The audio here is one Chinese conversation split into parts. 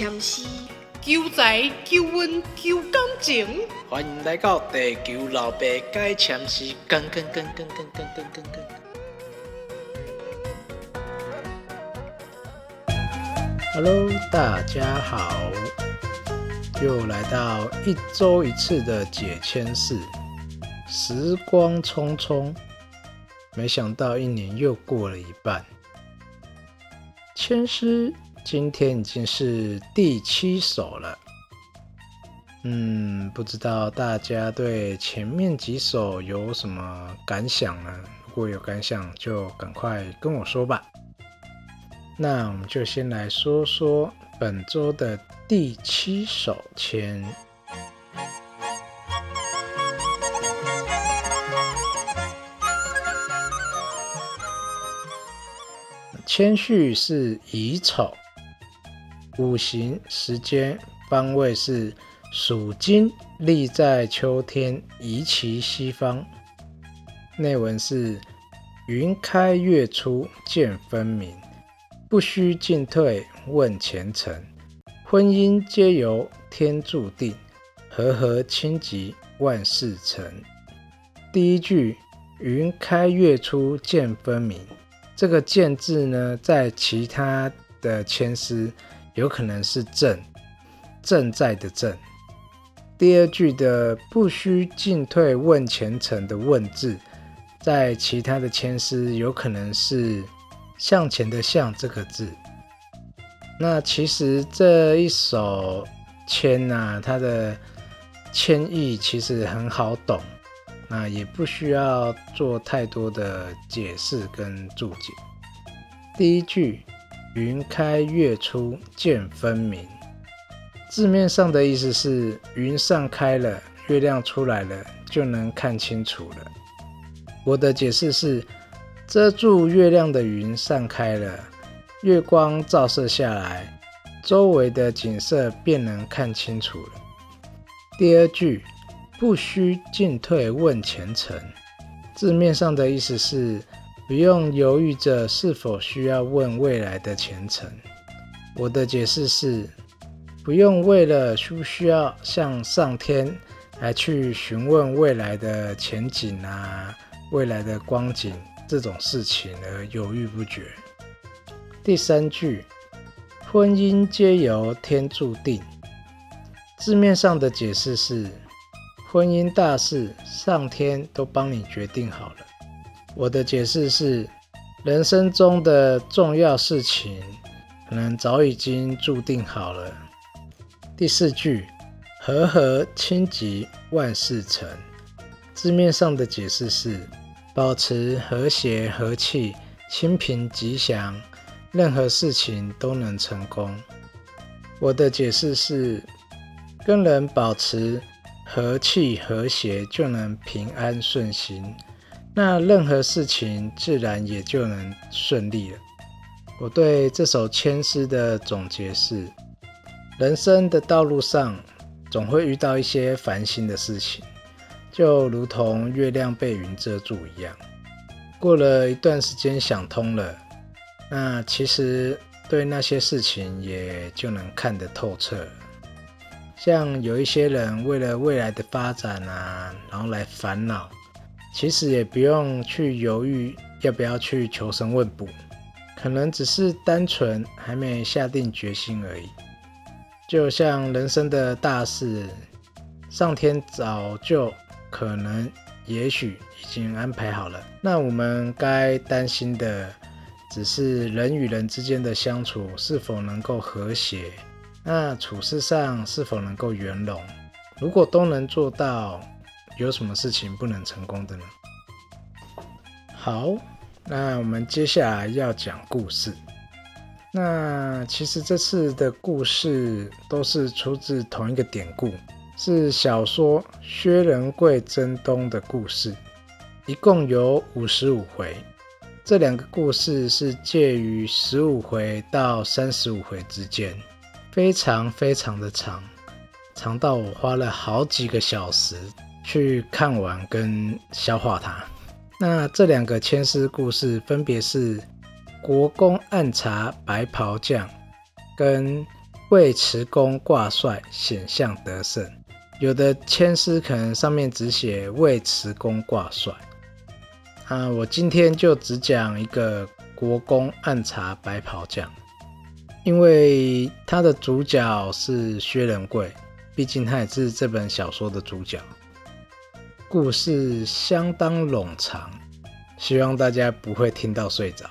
签诗，求财、求运、求感情。欢迎来到地球老爸解签诗，跟跟跟跟跟跟跟跟跟。Hello，大家好，又来到一周一次的解签室。时光匆匆，没想到一年又过了一半。签诗今天已经是第七首了。嗯，不知道大家对前面几首有什么感想呢？如果有感想，就赶快跟我说吧。那我们就先来说说本周的第七首签。谦序是乙丑，五行时间方位是属金，立在秋天，宜其西方。内文是云开月出见分明，不须进退问前程，婚姻皆由天注定，和合亲吉万事成。第一句云开月出见分明。这个“见”字呢，在其他的签诗有可能是正正在的正。第二句的“不须进退问前程”的“问”字，在其他的签诗有可能是向前的“向”这个字。那其实这一首签呐，它的签意其实很好懂。那也不需要做太多的解释跟注解。第一句“云开月出见分明”，字面上的意思是云散开了，月亮出来了，就能看清楚了。我的解释是，遮住月亮的云散开了，月光照射下来，周围的景色便能看清楚了。第二句。不需进退问前程，字面上的意思是不用犹豫着是否需要问未来的前程。我的解释是不用为了需不需要向上天来去询问未来的前景啊、未来的光景这种事情而犹豫不决。第三句，婚姻皆由天注定，字面上的解释是。婚姻大事，上天都帮你决定好了。我的解释是，人生中的重要事情，可能早已经注定好了。第四句，和和亲吉，万事成。字面上的解释是，保持和谐和气，清平吉祥，任何事情都能成功。我的解释是，跟人保持。和气和谐就能平安顺心，那任何事情自然也就能顺利了。我对这首千诗的总结是：人生的道路上总会遇到一些烦心的事情，就如同月亮被云遮住一样。过了一段时间想通了，那其实对那些事情也就能看得透彻。像有一些人为了未来的发展啊，然后来烦恼，其实也不用去犹豫要不要去求神问卜，可能只是单纯还没下定决心而已。就像人生的大事，上天早就可能、也许已经安排好了，那我们该担心的，只是人与人之间的相处是否能够和谐。那处事上是否能够圆融？如果都能做到，有什么事情不能成功的呢？好，那我们接下来要讲故事。那其实这次的故事都是出自同一个典故，是小说《薛仁贵征东》的故事，一共有五十五回。这两个故事是介于十五回到三十五回之间。非常非常的长，长到我花了好几个小时去看完跟消化它。那这两个千丝故事分别是国公暗查白袍将跟尉迟恭挂帅，显象得胜。有的签诗可能上面只写尉迟恭挂帅。啊，我今天就只讲一个国公暗查白袍将，因为他的主角是薛仁贵，毕竟他也是这本小说的主角。故事相当冗长，希望大家不会听到睡着。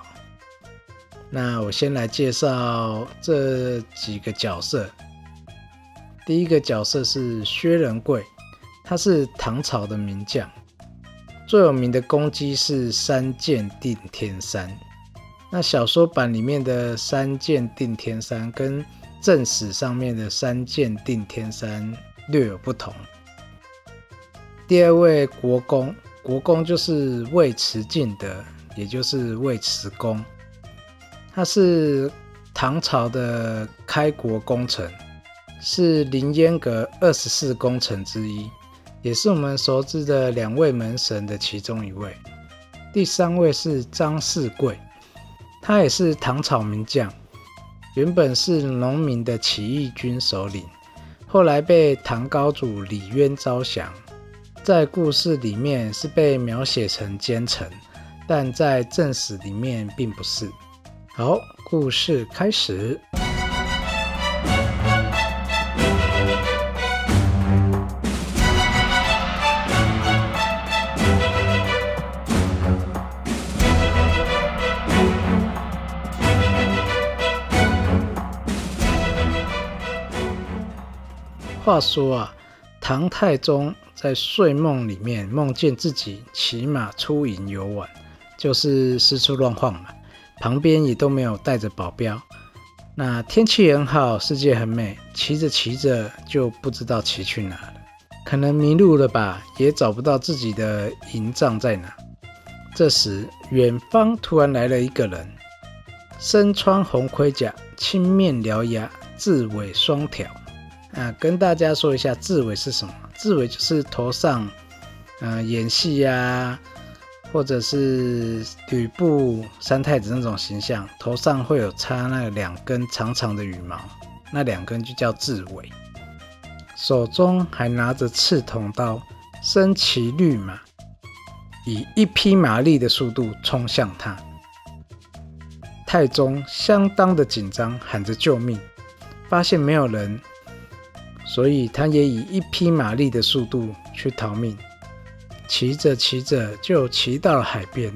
那我先来介绍这几个角色。第一个角色是薛仁贵，他是唐朝的名将。最有名的攻击是三箭定天山。那小说版里面的三箭定天山跟正史上面的三箭定天山略有不同。第二位国公，国公就是尉迟敬德，也就是尉迟恭，他是唐朝的开国功臣，是凌烟阁二十四功臣之一。也是我们熟知的两位门神的其中一位。第三位是张世贵，他也是唐朝名将，原本是农民的起义军首领，后来被唐高祖李渊招降，在故事里面是被描写成奸臣，但在正史里面并不是。好，故事开始。话说啊，唐太宗在睡梦里面梦见自己骑马出营游玩，就是四处乱晃嘛，旁边也都没有带着保镖。那天气很好，世界很美，骑着骑着就不知道骑去哪了，可能迷路了吧，也找不到自己的营帐在哪。这时，远方突然来了一个人，身穿红盔甲，青面獠牙，雉尾双挑。啊，跟大家说一下，雉尾是什么？雉尾就是头上，嗯，演戏呀，或者是吕布、三太子那种形象，头上会有插那两根长长的羽毛，那两根就叫雉尾。手中还拿着刺铜刀，身骑绿马，以一匹马力的速度冲向他。太宗相当的紧张，喊着救命，发现没有人。所以他也以一匹马力的速度去逃命，骑着骑着就骑到了海边，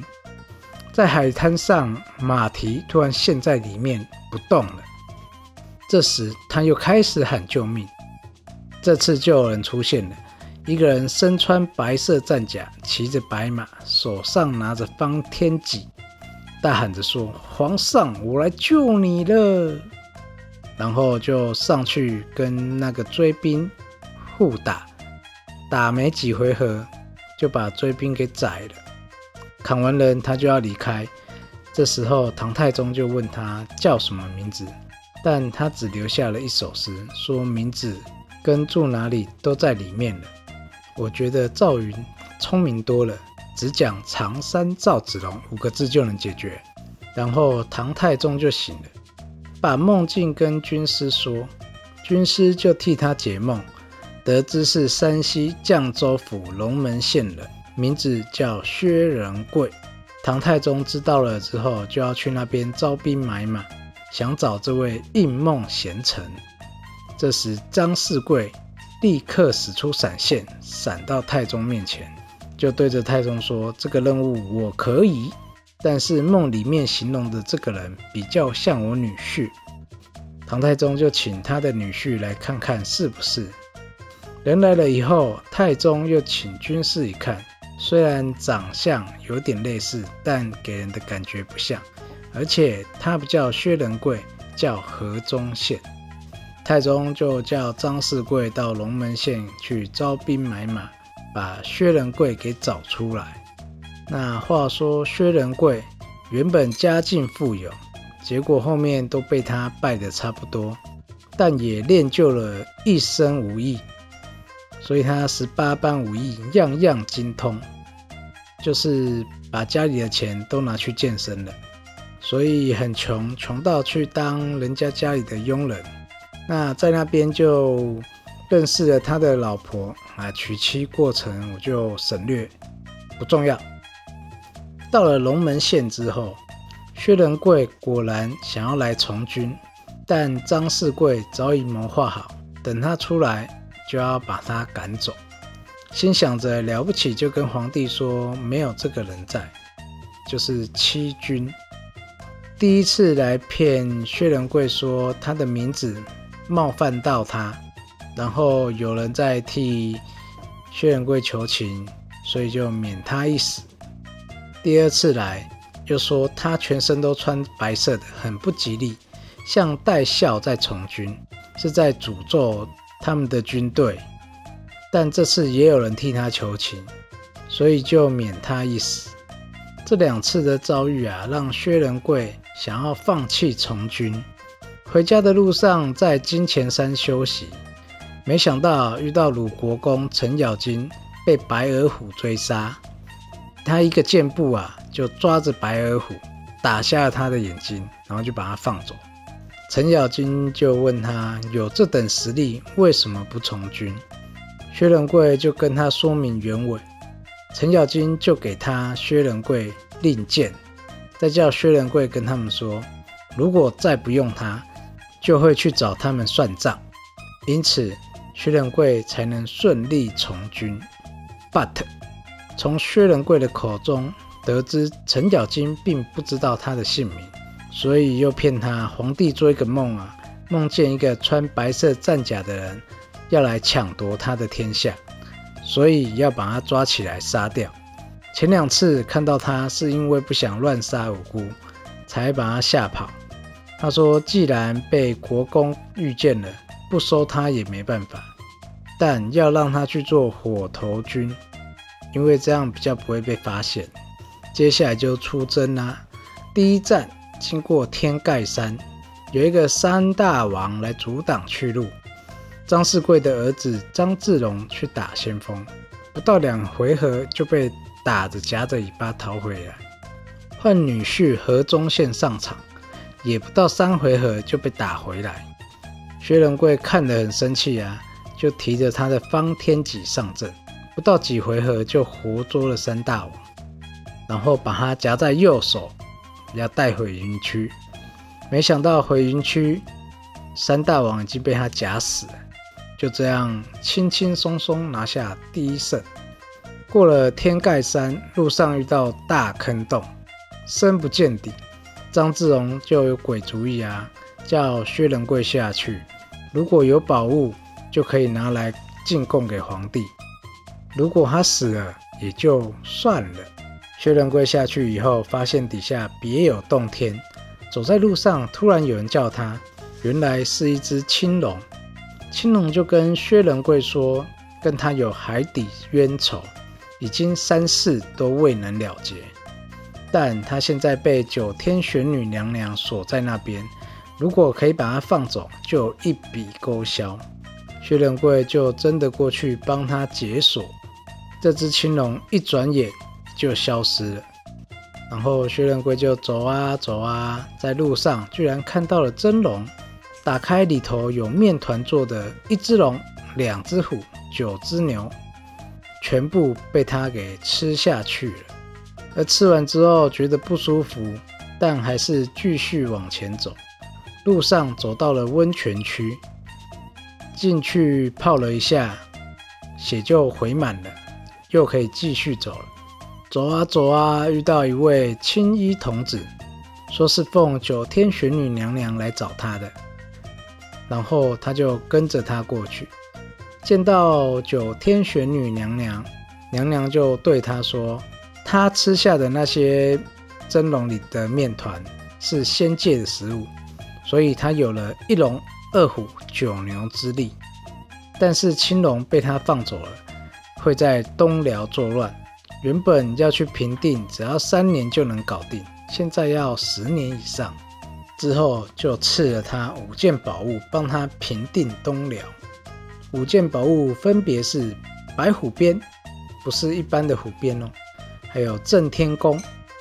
在海滩上，马蹄突然陷在里面不动了。这时他又开始喊救命，这次就有人出现了，一个人身穿白色战甲，骑着白马，手上拿着方天戟，大喊着说：“皇上，我来救你了。”然后就上去跟那个追兵互打，打没几回合就把追兵给宰了。砍完人，他就要离开。这时候唐太宗就问他叫什么名字，但他只留下了一首诗，说名字跟住哪里都在里面了。我觉得赵云聪明多了，只讲常山赵子龙五个字就能解决。然后唐太宗就醒了。把梦境跟军师说，军师就替他解梦，得知是山西绛州府龙门县人，名字叫薛仁贵。唐太宗知道了之后，就要去那边招兵买马，想找这位应梦贤臣。这时张世贵立刻使出闪现，闪到太宗面前，就对着太宗说：“这个任务我可以。”但是梦里面形容的这个人比较像我女婿，唐太宗就请他的女婿来看看是不是。人来了以后，太宗又请军士一看，虽然长相有点类似，但给人的感觉不像，而且他不叫薛仁贵，叫河中县。太宗就叫张世贵到龙门县去招兵买马，把薛仁贵给找出来。那话说，薛仁贵原本家境富有，结果后面都被他败得差不多，但也练就了一身武艺，所以他十八般武艺样样精通，就是把家里的钱都拿去健身了，所以很穷，穷到去当人家家里的佣人，那在那边就认识了他的老婆啊，娶妻过程我就省略，不重要。到了龙门县之后，薛仁贵果然想要来从军，但张世贵早已谋划好，等他出来就要把他赶走。心想着了不起，就跟皇帝说没有这个人在，就是欺君。第一次来骗薛仁贵说他的名字冒犯到他，然后有人在替薛仁贵求情，所以就免他一死。第二次来又说他全身都穿白色的，很不吉利，像戴孝在从军，是在诅咒他们的军队。但这次也有人替他求情，所以就免他一死。这两次的遭遇啊，让薛仁贵想要放弃从军。回家的路上，在金钱山休息，没想到遇到鲁国公程咬金被白额虎追杀，他一个箭步啊，就抓着白额虎打瞎了他的眼睛，然后就把他放走。程咬金就问他：有这等实力，为什么不从军？薛仁贵就跟他说明原委，程咬金就给他薛仁贵令箭，再叫薛仁贵跟他们说，如果再不用他，就会去找他们算账。因此，薛仁贵才能顺利从军。But，从薛仁贵的口中得知程咬金并不知道他的姓名，所以又骗他皇帝做一个梦啊，梦见一个穿白色战甲的人。要来抢夺他的天下，所以要把他抓起来杀掉。前两次看到他是因为不想乱杀无辜，才把他吓跑。他说，既然被国公遇见了，不收他也没办法，但要让他去做火头军，因为这样比较不会被发现。接下来就出征啦。第一站经过天盖山，有一个山大王来阻挡去路。张世贵的儿子张志龙去打先锋，不到两回合就被打着夹着尾巴逃回来。换女婿何忠宪上场，也不到三回合就被打回来。薛仁贵看得很生气啊，就提着他的方天戟上阵，不到几回合就活捉了三大王，然后把他夹在右手，要带回营区。没想到回营区，三大王已经被他夹死了。就这样轻轻松松拿下第一胜。过了天盖山，路上遇到大坑洞，深不见底。张志荣就有鬼主意啊，叫薛仁贵下去，如果有宝物就可以拿来进贡给皇帝。如果他死了也就算了。薛仁贵下去以后，发现底下别有洞天。走在路上，突然有人叫他，原来是一只青龙。青龙就跟薛仁贵说，跟他有海底冤仇，已经三世都未能了结。但他现在被九天玄女娘娘锁在那边，如果可以把他放走，就一笔勾销。薛仁贵就真的过去帮他解锁。这只青龙一转眼就消失了。然后薛仁贵就走啊走啊，在路上居然看到了真龙。打开里头有面团做的，一只龙，两只虎，九只牛，全部被他给吃下去了。而吃完之后觉得不舒服，但还是继续往前走。路上走到了温泉区，进去泡了一下，血就回满了，又可以继续走了。走啊走啊，遇到一位青衣童子，说是奉九天玄女娘娘来找他的。然后他就跟着他过去，见到九天玄女娘娘，娘娘就对他说：“他吃下的那些蒸笼里的面团是仙界的食物，所以他有了一龙二虎九牛之力。但是青龙被他放走了，会在东辽作乱。原本要去平定，只要三年就能搞定，现在要十年以上。”之后就赐了他五件宝物，帮他平定东辽。五件宝物分别是白虎鞭，不是一般的虎鞭哦，还有震天弓、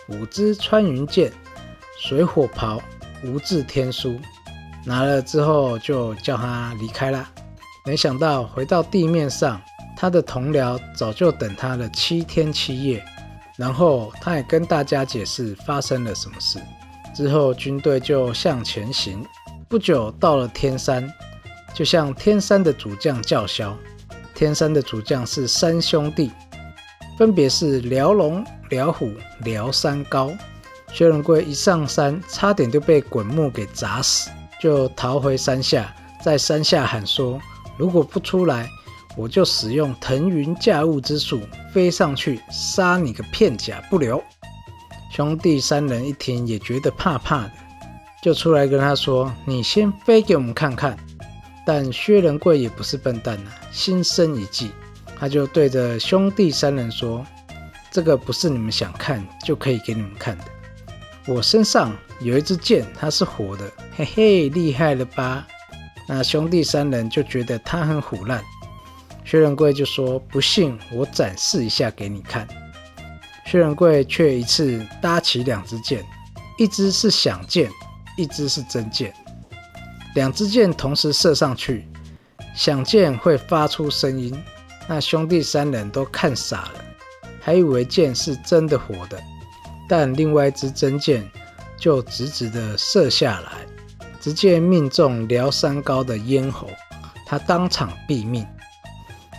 五支穿云箭、水火袍、无字天书、拿了之后就叫他离开了。没想到回到地面上，他的同僚早就等他了七天七夜。然后他也跟大家解释发生了什么事。之后军队就向前行，不久到了天山，就向天山的主将叫嚣。天山的主将是三兄弟，分别是辽龙、辽虎、辽三高。薛仁贵一上山，差点就被滚木给砸死，就逃回山下，在山下喊说：“如果不出来，我就使用腾云驾雾之术飞上去，杀你个片甲不留。”兄弟三人一听，也觉得怕怕的，就出来跟他说：“你先飞给我们看看。”但薛仁贵也不是笨蛋呐，心生一计，他就对着兄弟三人说：“这个不是你们想看就可以给你们看的。”我身上有一支箭，它是活的，嘿嘿，厉害了吧？那兄弟三人就觉得他很虎烂。薛仁贵就说：“不信，我展示一下给你看。”薛仁贵却一次搭起两支箭，一支是响箭，一支是真箭。两支箭同时射上去，响箭会发出声音。那兄弟三人都看傻了，还以为箭是真的活的。但另外一支真箭就直直的射下来，直接命中辽山高的咽喉，他当场毙命。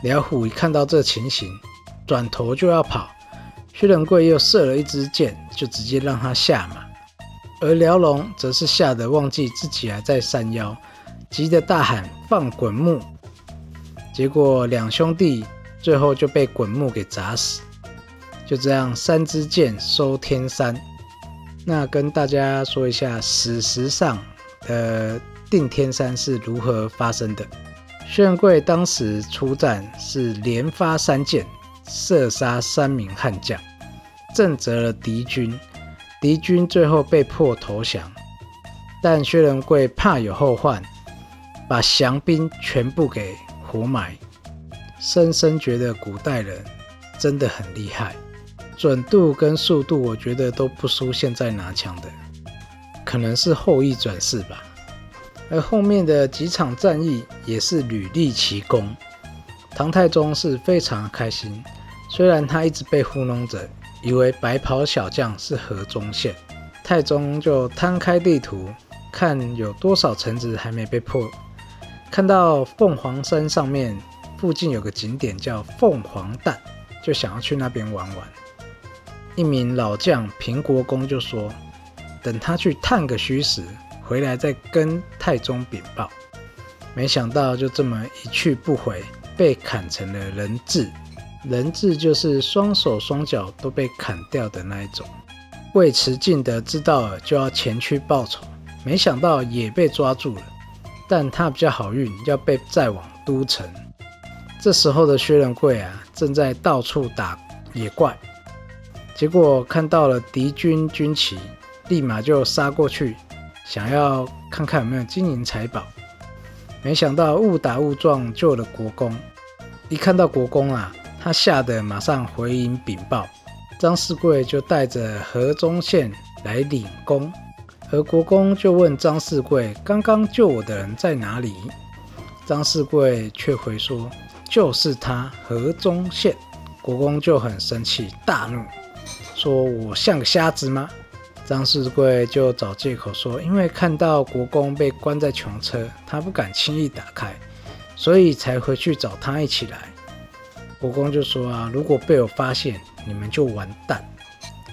辽虎一看到这情形，转头就要跑，薛仁贵又射了一支箭，就直接让他下马。而辽龙则是吓得忘记自己还在山腰，急得大喊放滚木，结果两兄弟最后就被滚木给砸死。就这样，三支箭收天山。那跟大家说一下史实上的定天山是如何发生的。薛仁贵当时出战是连发三箭，射杀三名悍将，震慑了敌军。敌军最后被迫投降，但薛仁贵怕有后患，把降兵全部给活埋。深深觉得古代人真的很厉害。准度跟速度，我觉得都不输现在拿枪的，可能是后羿转世吧。而后面的几场战役也是屡立奇功，唐太宗是非常开心。虽然他一直被糊弄着，以为白袍小将是河中县，太宗就摊开地图，看有多少城池还没被破。看到凤凰山上面附近有个景点叫凤凰蛋，就想要去那边玩玩。一名老将平国公就说：“等他去探个虚实，回来再跟太宗禀报。”没想到就这么一去不回，被砍成了人质。人质就是双手双脚都被砍掉的那一种。尉迟敬德知道了，就要前去报仇，没想到也被抓住了。但他比较好运，要被载往都城。这时候的薛仁贵啊，正在到处打野怪。结果看到了敌军军旗，立马就杀过去，想要看看有没有金银财宝。没想到误打误撞救了国公。一看到国公啊，他吓得马上回营禀报。张世贵就带着何忠宪来领功，而国公就问张世贵：“刚刚救我的人在哪里？”张世贵却回说：“就是他，何忠宪。”国公就很生气，大怒。说我像个瞎子吗？张世贵就找借口说，因为看到国公被关在囚车，他不敢轻易打开，所以才回去找他一起来。国公就说啊，如果被我发现，你们就完蛋。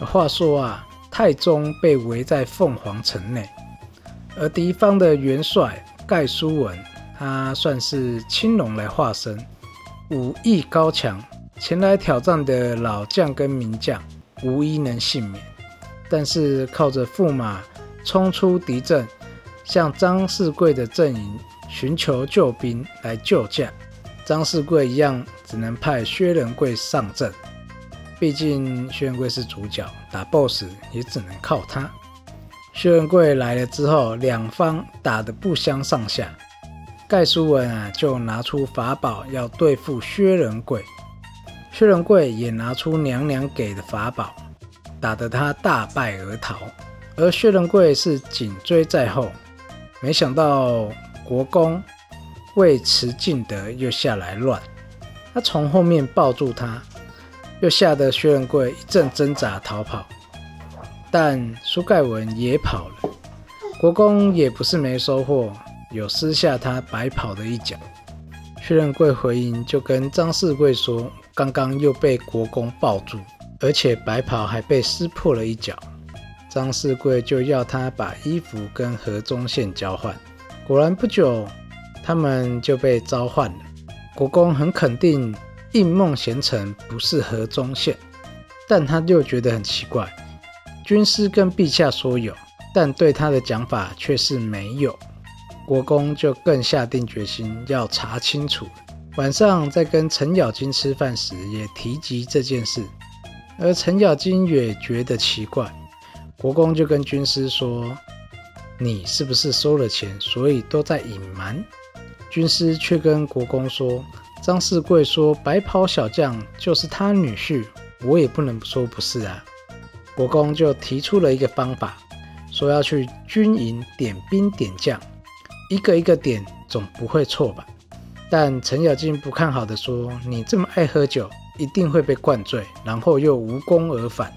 话说啊，太宗被围在凤凰城内，而敌方的元帅盖书文，他算是青龙来化身，武艺高强，前来挑战的老将跟名将。无一能幸免，但是靠着驸马冲出敌阵，向张世贵的阵营寻求救兵来救驾。张世贵一样只能派薛仁贵上阵，毕竟薛仁贵是主角，打 BOSS 也只能靠他。薛仁贵来了之后，两方打得不相上下。盖书文啊，就拿出法宝要对付薛仁贵。薛仁贵也拿出娘娘给的法宝，打得他大败而逃。而薛仁贵是紧追在后，没想到国公为持敬德又下来乱，他从后面抱住他，又吓得薛仁贵一阵挣扎逃跑，但苏盖文也跑了。国公也不是没收获，有撕下他白跑的一角。薛仁贵回营就跟张世贵说，刚刚又被国公抱住，而且白袍还被撕破了一角。张世贵就要他把衣服跟何宗宪交换，果然不久，他们就被召唤了。国公很肯定应梦贤臣不是何宗宪，但他又觉得很奇怪，军师跟陛下说有，但对他的讲法却是没有。国公就更下定决心要查清楚。晚上在跟程咬金吃饭时，也提及这件事，而程咬金也觉得奇怪。国公就跟军师说：“你是不是收了钱，所以都在隐瞒？”军师却跟国公说：“张世贵说白袍小将就是他女婿，我也不能说不是啊。”国公就提出了一个方法，说要去军营点兵点将，一个一个点，总不会错吧？但程咬金不看好的说：“你这么爱喝酒，一定会被灌醉，然后又无功而返。”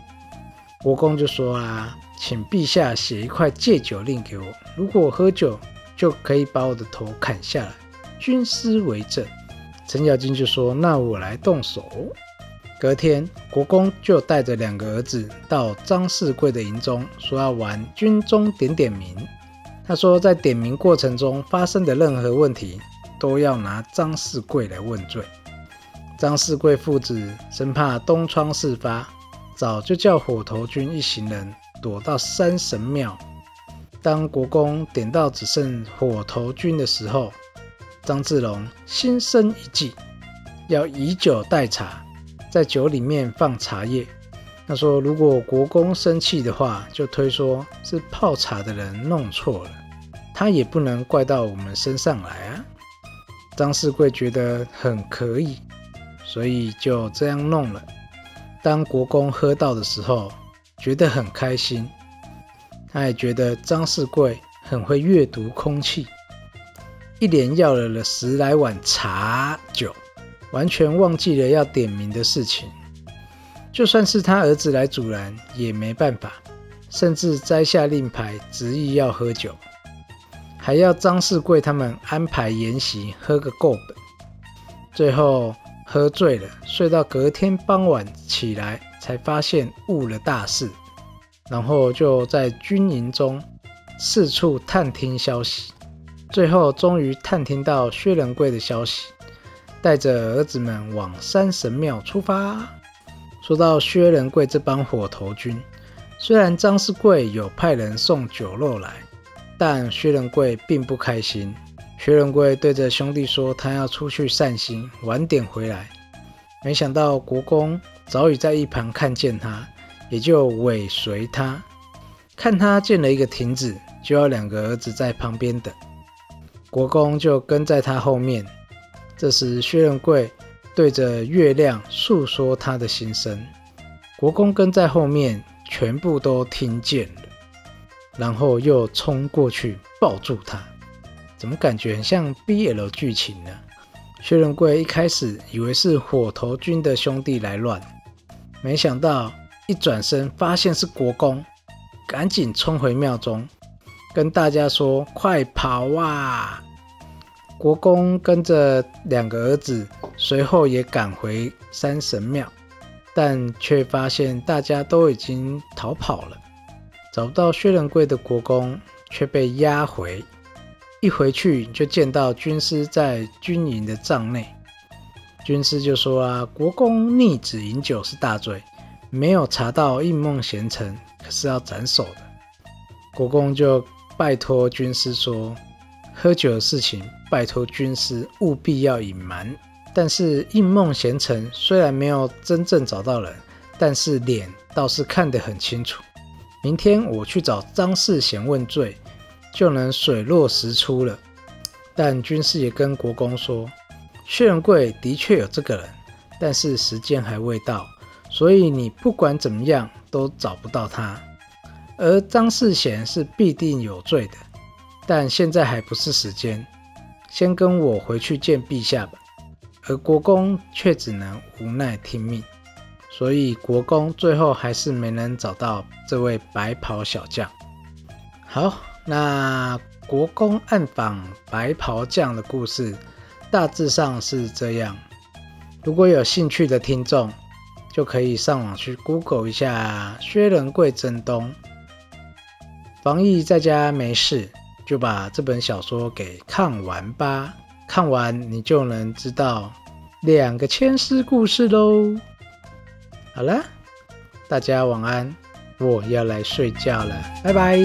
国公就说啊，请陛下写一块戒酒令给我，如果我喝酒，就可以把我的头砍下来。军师为证。程咬金就说，那我来动手。隔天，国公就带着两个儿子到张世贵的营中，说要玩军中点点名。他说，在点名过程中发生的任何问题，都要拿张世贵来问罪。张世贵父子生怕东窗事发。早就叫火头军一行人躲到山神庙。当国公点到只剩火头军的时候，张志龙心生一计，要以酒代茶，在酒里面放茶叶。他说：“如果国公生气的话，就推说是泡茶的人弄错了，他也不能怪到我们身上来啊。”张世贵觉得很可以，所以就这样弄了。当国公喝到的时候，觉得很开心。他也觉得张世贵很会阅读空气，一连要了了十来碗茶酒，完全忘记了要点名的事情。就算是他儿子来阻拦，也没办法，甚至摘下令牌，执意要喝酒，还要张世贵他们安排筵席，喝个够本。最后。喝醉了，睡到隔天傍晚起来，才发现误了大事，然后就在军营中四处探听消息，最后终于探听到薛仁贵的消息，带着儿子们往山神庙出发。说到薛仁贵这帮火头军，虽然张世贵有派人送酒肉来，但薛仁贵并不开心。薛仁贵对着兄弟说：“他要出去散心，晚点回来。”没想到国公早已在一旁看见他，也就尾随他。看他建了一个亭子，就要两个儿子在旁边等。国公就跟在他后面。这时，薛仁贵对着月亮诉说他的心声。国公跟在后面，全部都听见了，然后又冲过去抱住他。怎么感觉很像 BL 剧情呢？薛仁贵一开始以为是火头军的兄弟来乱，没想到一转身发现是国公，赶紧冲回庙中，跟大家说：“快跑啊！”国公跟着两个儿子随后也赶回山神庙，但却发现大家都已经逃跑了，找不到薛仁贵的国公却被押回。一回去就见到军师在军营的帐内，军师就说啊，国公逆子饮酒是大罪，没有查到应梦贤臣，可是要斩首的。国公就拜托军师说，喝酒的事情拜托军师务必要隐瞒。但是应梦贤臣虽然没有真正找到人，但是脸倒是看得很清楚。明天我去找张世贤问罪。就能水落石出了。但军师也跟国公说，薛仁贵的确有这个人，但是时间还未到，所以你不管怎么样都找不到他。而张世贤是必定有罪的，但现在还不是时间，先跟我回去见陛下吧。而国公却只能无奈听命，所以国公最后还是没能找到这位白袍小将。好，那国公暗访白袍将的故事大致上是这样。如果有兴趣的听众，就可以上网去 Google 一下薛仁贵征东。防疫在家没事，就把这本小说给看完吧。看完你就能知道两个千丝故事喽。好了，大家晚安，我要来睡觉了，拜拜。